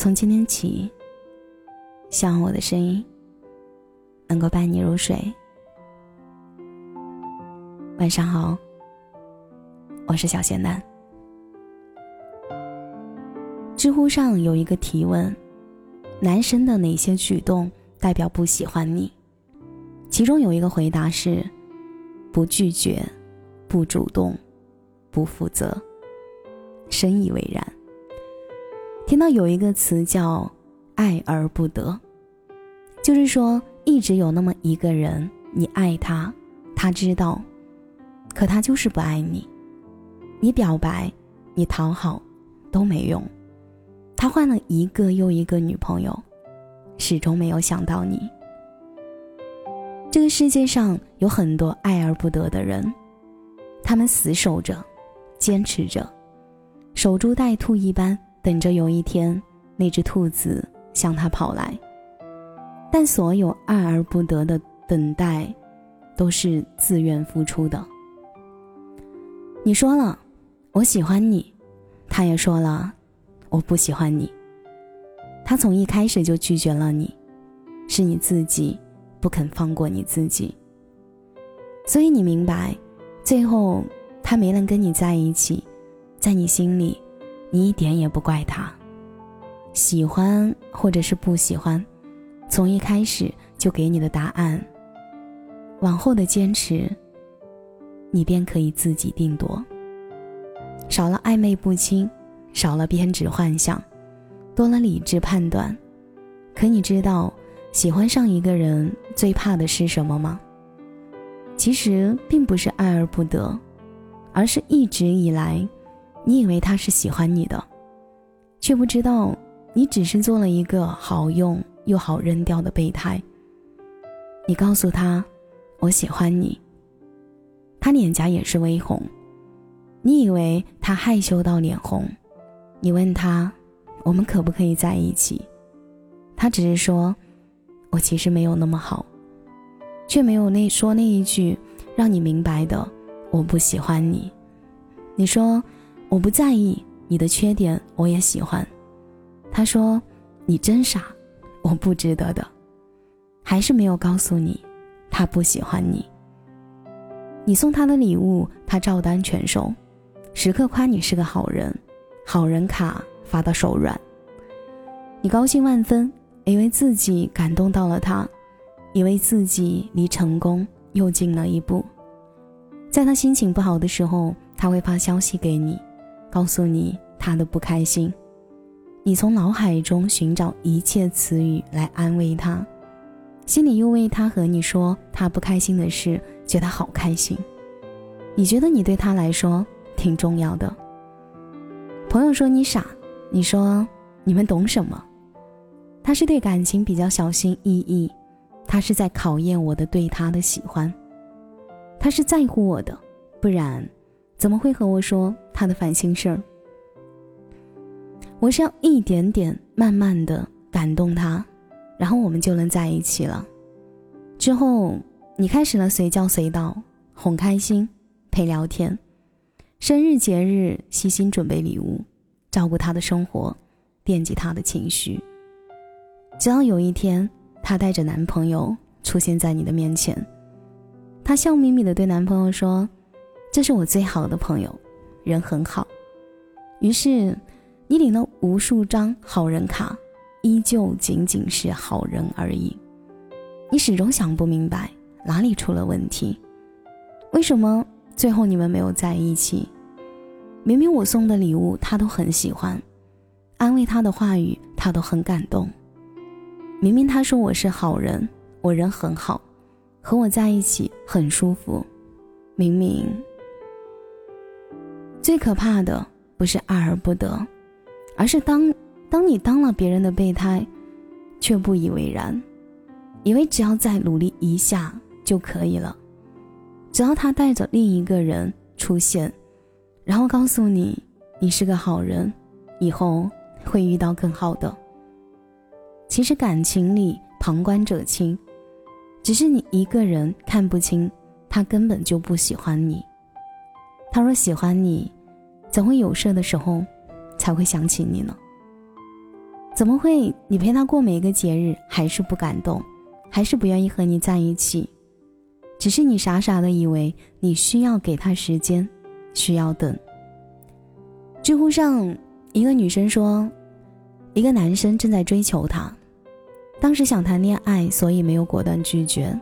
从今天起，希望我的声音能够伴你入睡。晚上好，我是小仙男。知乎上有一个提问：男生的哪些举动代表不喜欢你？其中有一个回答是：不拒绝，不主动，不负责。深以为然。听到有一个词叫“爱而不得”，就是说一直有那么一个人，你爱他，他知道，可他就是不爱你。你表白，你讨好，都没用。他换了一个又一个女朋友，始终没有想到你。这个世界上有很多爱而不得的人，他们死守着，坚持着。守株待兔一般，等着有一天那只兔子向他跑来。但所有爱而不得的等待，都是自愿付出的。你说了我喜欢你，他也说了我不喜欢你。他从一开始就拒绝了你，是你自己不肯放过你自己。所以你明白，最后他没能跟你在一起。在你心里，你一点也不怪他。喜欢或者是不喜欢，从一开始就给你的答案。往后的坚持，你便可以自己定夺。少了暧昧不清，少了偏执幻想，多了理智判断。可你知道，喜欢上一个人最怕的是什么吗？其实并不是爱而不得，而是一直以来。你以为他是喜欢你的，却不知道你只是做了一个好用又好扔掉的备胎。你告诉他我喜欢你，他脸颊也是微红。你以为他害羞到脸红，你问他我们可不可以在一起，他只是说我其实没有那么好，却没有那说那一句让你明白的我不喜欢你。你说。我不在意你的缺点，我也喜欢。他说：“你真傻，我不值得的。”还是没有告诉你，他不喜欢你。你送他的礼物，他照单全收，时刻夸你是个好人，好人卡发到手软。你高兴万分，以为自己感动到了他，以为自己离成功又近了一步。在他心情不好的时候，他会发消息给你。告诉你他的不开心，你从脑海中寻找一切词语来安慰他，心里又为他和你说他不开心的事觉得好开心。你觉得你对他来说挺重要的。朋友说你傻，你说你们懂什么？他是对感情比较小心翼翼，他是在考验我的对他的喜欢，他是在乎我的，不然。怎么会和我说他的烦心事儿？我是要一点点、慢慢的感动他，然后我们就能在一起了。之后，你开始了随叫随到，哄开心，陪聊天，生日节日细心准备礼物，照顾他的生活，惦记他的情绪。直到有一天，她带着男朋友出现在你的面前，她笑眯眯的对男朋友说。这是我最好的朋友，人很好。于是，你领了无数张好人卡，依旧仅仅是好人而已。你始终想不明白哪里出了问题，为什么最后你们没有在一起？明明我送的礼物他都很喜欢，安慰他的话语他都很感动。明明他说我是好人，我人很好，和我在一起很舒服。明明。最可怕的不是爱而不得，而是当当你当了别人的备胎，却不以为然，以为只要再努力一下就可以了，只要他带着另一个人出现，然后告诉你你是个好人，以后会遇到更好的。其实感情里旁观者清，只是你一个人看不清，他根本就不喜欢你。他若喜欢你，怎会有事的时候才会想起你呢？怎么会？你陪他过每一个节日，还是不感动，还是不愿意和你在一起？只是你傻傻的以为你需要给他时间，需要等。知乎上一个女生说，一个男生正在追求她，当时想谈恋爱，所以没有果断拒绝，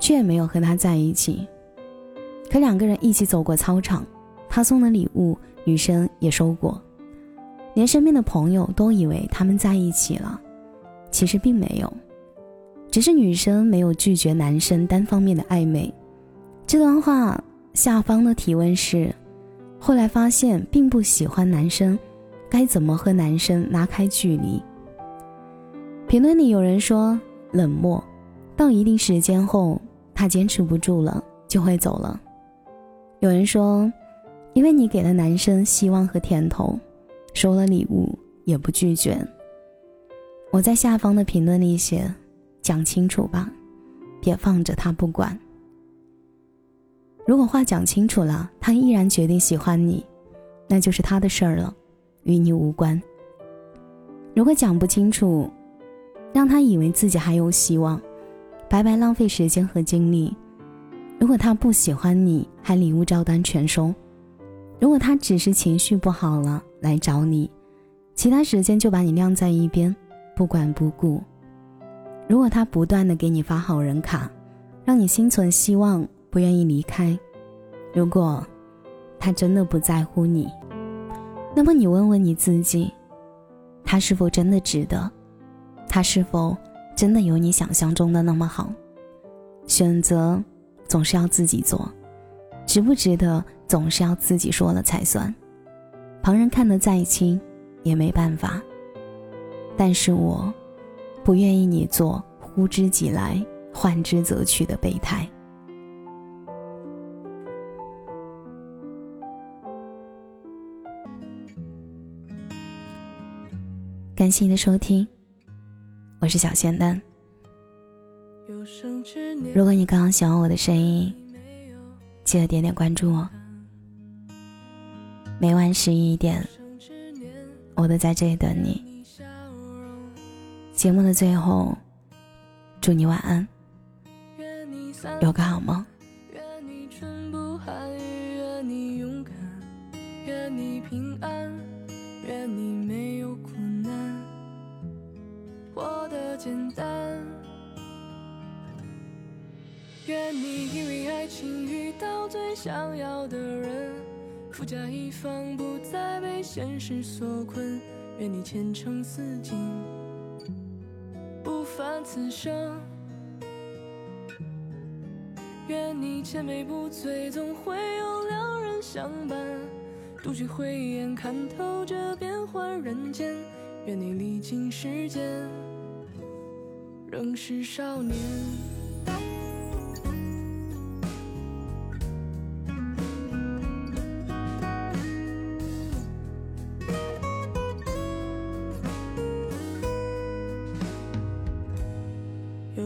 却也没有和他在一起。可两个人一起走过操场，他送的礼物，女生也收过。连身边的朋友都以为他们在一起了，其实并没有，只是女生没有拒绝男生单方面的暧昧。这段话下方的提问是：后来发现并不喜欢男生，该怎么和男生拉开距离？评论里有人说冷漠，到一定时间后他坚持不住了就会走了。有人说，因为你给了男生希望和甜头。收了礼物也不拒绝。我在下方的评论里写：“讲清楚吧，别放着他不管。如果话讲清楚了，他依然决定喜欢你，那就是他的事儿了，与你无关。如果讲不清楚，让他以为自己还有希望，白白浪费时间和精力。如果他不喜欢你，还礼物照单全收。如果他只是情绪不好了。”来找你，其他时间就把你晾在一边，不管不顾。如果他不断的给你发好人卡，让你心存希望，不愿意离开；如果他真的不在乎你，那么你问问你自己，他是否真的值得？他是否真的有你想象中的那么好？选择总是要自己做，值不值得总是要自己说了才算。旁人看得再清，也没办法。但是我，不愿意你做呼之即来、唤之则去的备胎。感谢你的收听，我是小仙丹。如果你刚刚喜欢我的声音，记得点点关注哦。每晚十一点，我都在这里等你。节目的最后，祝你晚安，有个好梦。愿你春不寒，愿你勇敢，愿你平安，愿你没有苦难，活得简单。愿你因为爱情遇到最想要的人。富甲一方，不再被现实所困。愿你前程似锦，不凡此生。愿你千杯不醉，总会有良人相伴。独具慧眼，看透这变幻人间。愿你历经时间，仍是少年。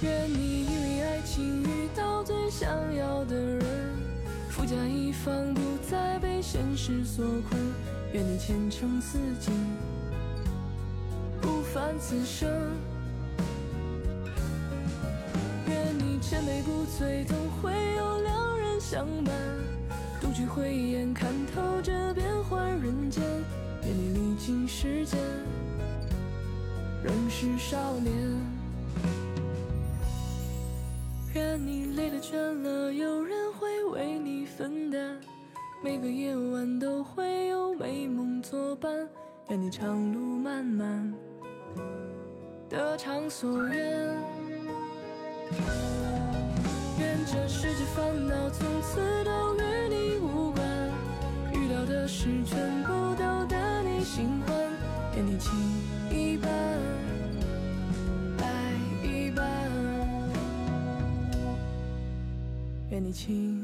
愿你因为爱情遇到最想要的人，富甲一方，不再被现实所困。愿你前程似锦，不凡此生。愿你千杯不醉，总会有良人相伴。独具慧眼，看透这变幻人间。愿你历经时间，仍是少年。愿你累了倦了，有人会为你分担；每个夜晚都会有美梦作伴。愿你长路漫漫，得偿所愿。愿这世界烦恼从此都与你无关，遇到的事全部都得你心你